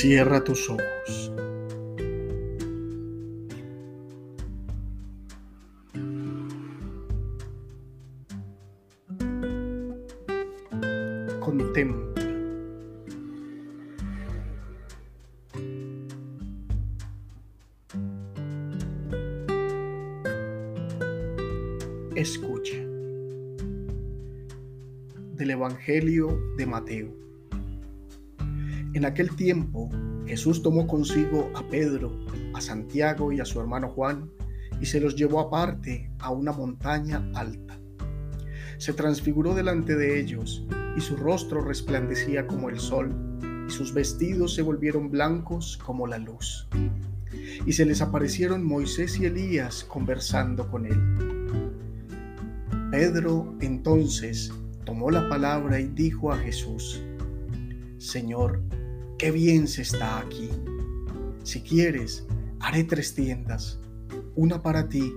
Cierra tus ojos. Contempla. Escucha. Del Evangelio de Mateo. En aquel tiempo Jesús tomó consigo a Pedro, a Santiago y a su hermano Juan y se los llevó aparte a una montaña alta. Se transfiguró delante de ellos y su rostro resplandecía como el sol y sus vestidos se volvieron blancos como la luz. Y se les aparecieron Moisés y Elías conversando con él. Pedro entonces tomó la palabra y dijo a Jesús, Señor, qué bien se está aquí. Si quieres, haré tres tiendas, una para ti,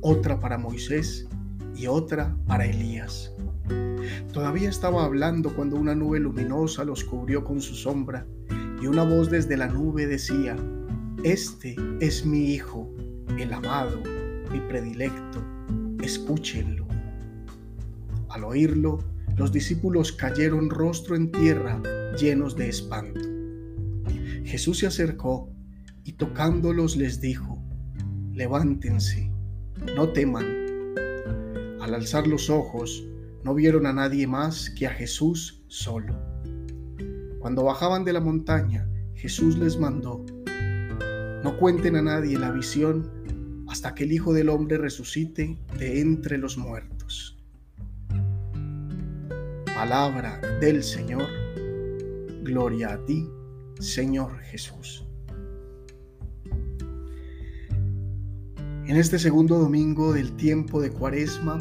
otra para Moisés y otra para Elías. Todavía estaba hablando cuando una nube luminosa los cubrió con su sombra y una voz desde la nube decía, Este es mi Hijo, el amado, mi predilecto, escúchenlo. Al oírlo, los discípulos cayeron rostro en tierra llenos de espanto. Jesús se acercó y tocándolos les dijo, levántense, no teman. Al alzar los ojos, no vieron a nadie más que a Jesús solo. Cuando bajaban de la montaña, Jesús les mandó, no cuenten a nadie la visión hasta que el Hijo del Hombre resucite de entre los muertos. Palabra del Señor, gloria a ti, Señor Jesús. En este segundo domingo del tiempo de Cuaresma,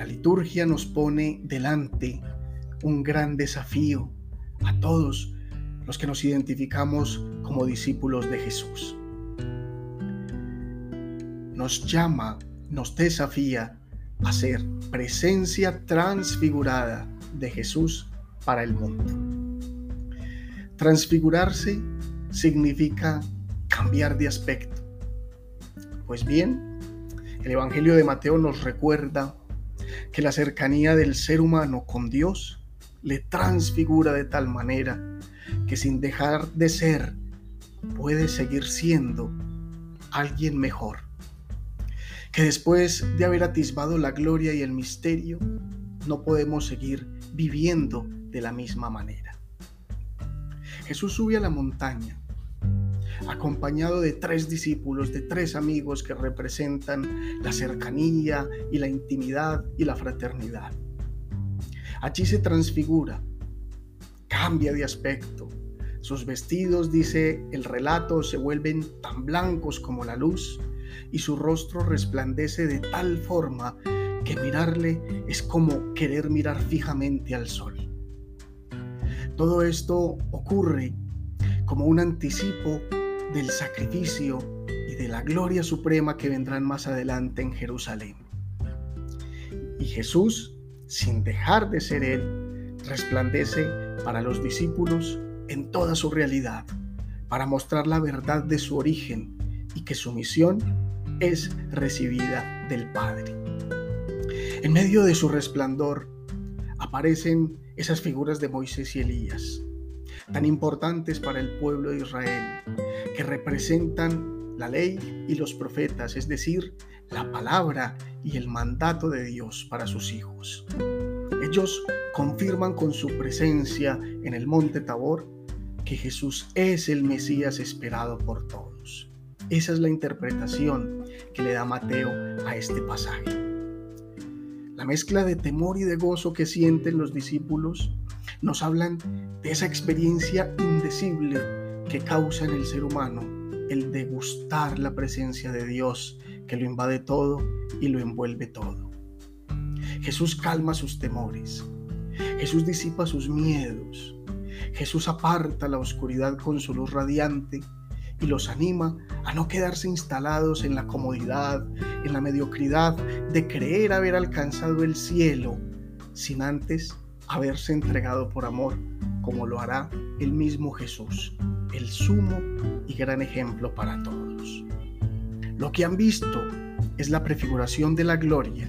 la liturgia nos pone delante un gran desafío a todos los que nos identificamos como discípulos de Jesús. Nos llama, nos desafía a ser presencia transfigurada de Jesús para el mundo. Transfigurarse significa cambiar de aspecto. Pues bien, el Evangelio de Mateo nos recuerda que la cercanía del ser humano con Dios le transfigura de tal manera que sin dejar de ser puede seguir siendo alguien mejor. Que después de haber atisbado la gloria y el misterio, no podemos seguir viviendo de la misma manera. Jesús sube a la montaña, acompañado de tres discípulos, de tres amigos que representan la cercanía y la intimidad y la fraternidad. Allí se transfigura, cambia de aspecto. Sus vestidos, dice el relato, se vuelven tan blancos como la luz y su rostro resplandece de tal forma que mirarle es como querer mirar fijamente al sol. Todo esto ocurre como un anticipo del sacrificio y de la gloria suprema que vendrán más adelante en Jerusalén. Y Jesús, sin dejar de ser Él, resplandece para los discípulos en toda su realidad, para mostrar la verdad de su origen y que su misión es recibida del Padre. En medio de su resplandor aparecen esas figuras de Moisés y Elías, tan importantes para el pueblo de Israel, que representan la ley y los profetas, es decir, la palabra y el mandato de Dios para sus hijos. Ellos confirman con su presencia en el monte Tabor que Jesús es el Mesías esperado por todos. Esa es la interpretación que le da Mateo a este pasaje. La mezcla de temor y de gozo que sienten los discípulos nos hablan de esa experiencia indecible que causa en el ser humano el degustar la presencia de Dios que lo invade todo y lo envuelve todo. Jesús calma sus temores. Jesús disipa sus miedos. Jesús aparta la oscuridad con su luz radiante y los anima a no quedarse instalados en la comodidad, en la mediocridad de creer haber alcanzado el cielo, sin antes haberse entregado por amor, como lo hará el mismo Jesús, el sumo y gran ejemplo para todos. Lo que han visto es la prefiguración de la gloria,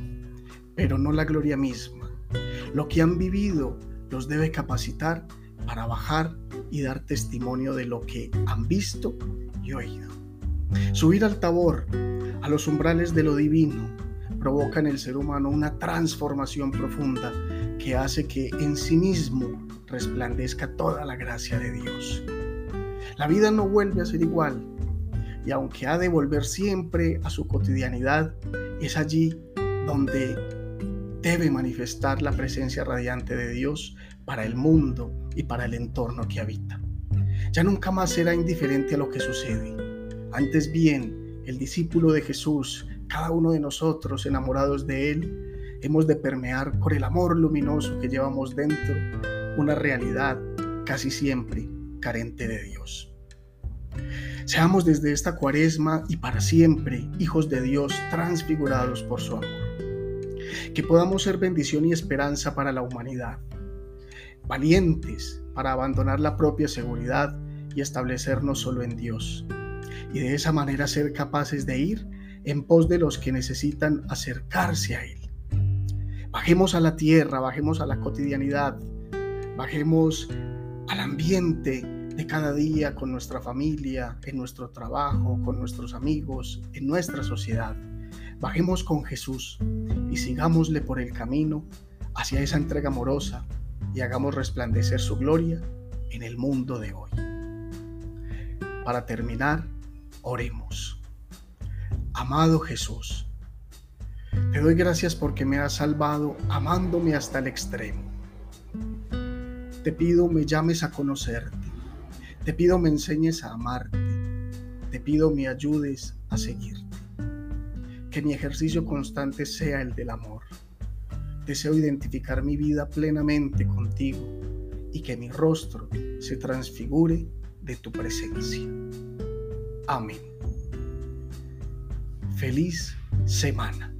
pero no la gloria misma. Lo que han vivido los debe capacitar para bajar y dar testimonio de lo que han visto y oído. Subir al tabor, a los umbrales de lo divino, provoca en el ser humano una transformación profunda que hace que en sí mismo resplandezca toda la gracia de Dios. La vida no vuelve a ser igual y aunque ha de volver siempre a su cotidianidad, es allí donde debe manifestar la presencia radiante de Dios para el mundo y para el entorno que habita. Ya nunca más será indiferente a lo que sucede. Antes bien, el discípulo de Jesús, cada uno de nosotros enamorados de Él, hemos de permear por el amor luminoso que llevamos dentro una realidad casi siempre carente de Dios. Seamos desde esta cuaresma y para siempre hijos de Dios transfigurados por su amor. Que podamos ser bendición y esperanza para la humanidad valientes para abandonar la propia seguridad y establecernos solo en Dios. Y de esa manera ser capaces de ir en pos de los que necesitan acercarse a Él. Bajemos a la tierra, bajemos a la cotidianidad, bajemos al ambiente de cada día con nuestra familia, en nuestro trabajo, con nuestros amigos, en nuestra sociedad. Bajemos con Jesús y sigámosle por el camino hacia esa entrega amorosa y hagamos resplandecer su gloria en el mundo de hoy. Para terminar, oremos. Amado Jesús, te doy gracias porque me has salvado amándome hasta el extremo. Te pido me llames a conocerte. Te pido me enseñes a amarte. Te pido me ayudes a seguirte. Que mi ejercicio constante sea el del amor Deseo identificar mi vida plenamente contigo y que mi rostro se transfigure de tu presencia. Amén. Feliz semana.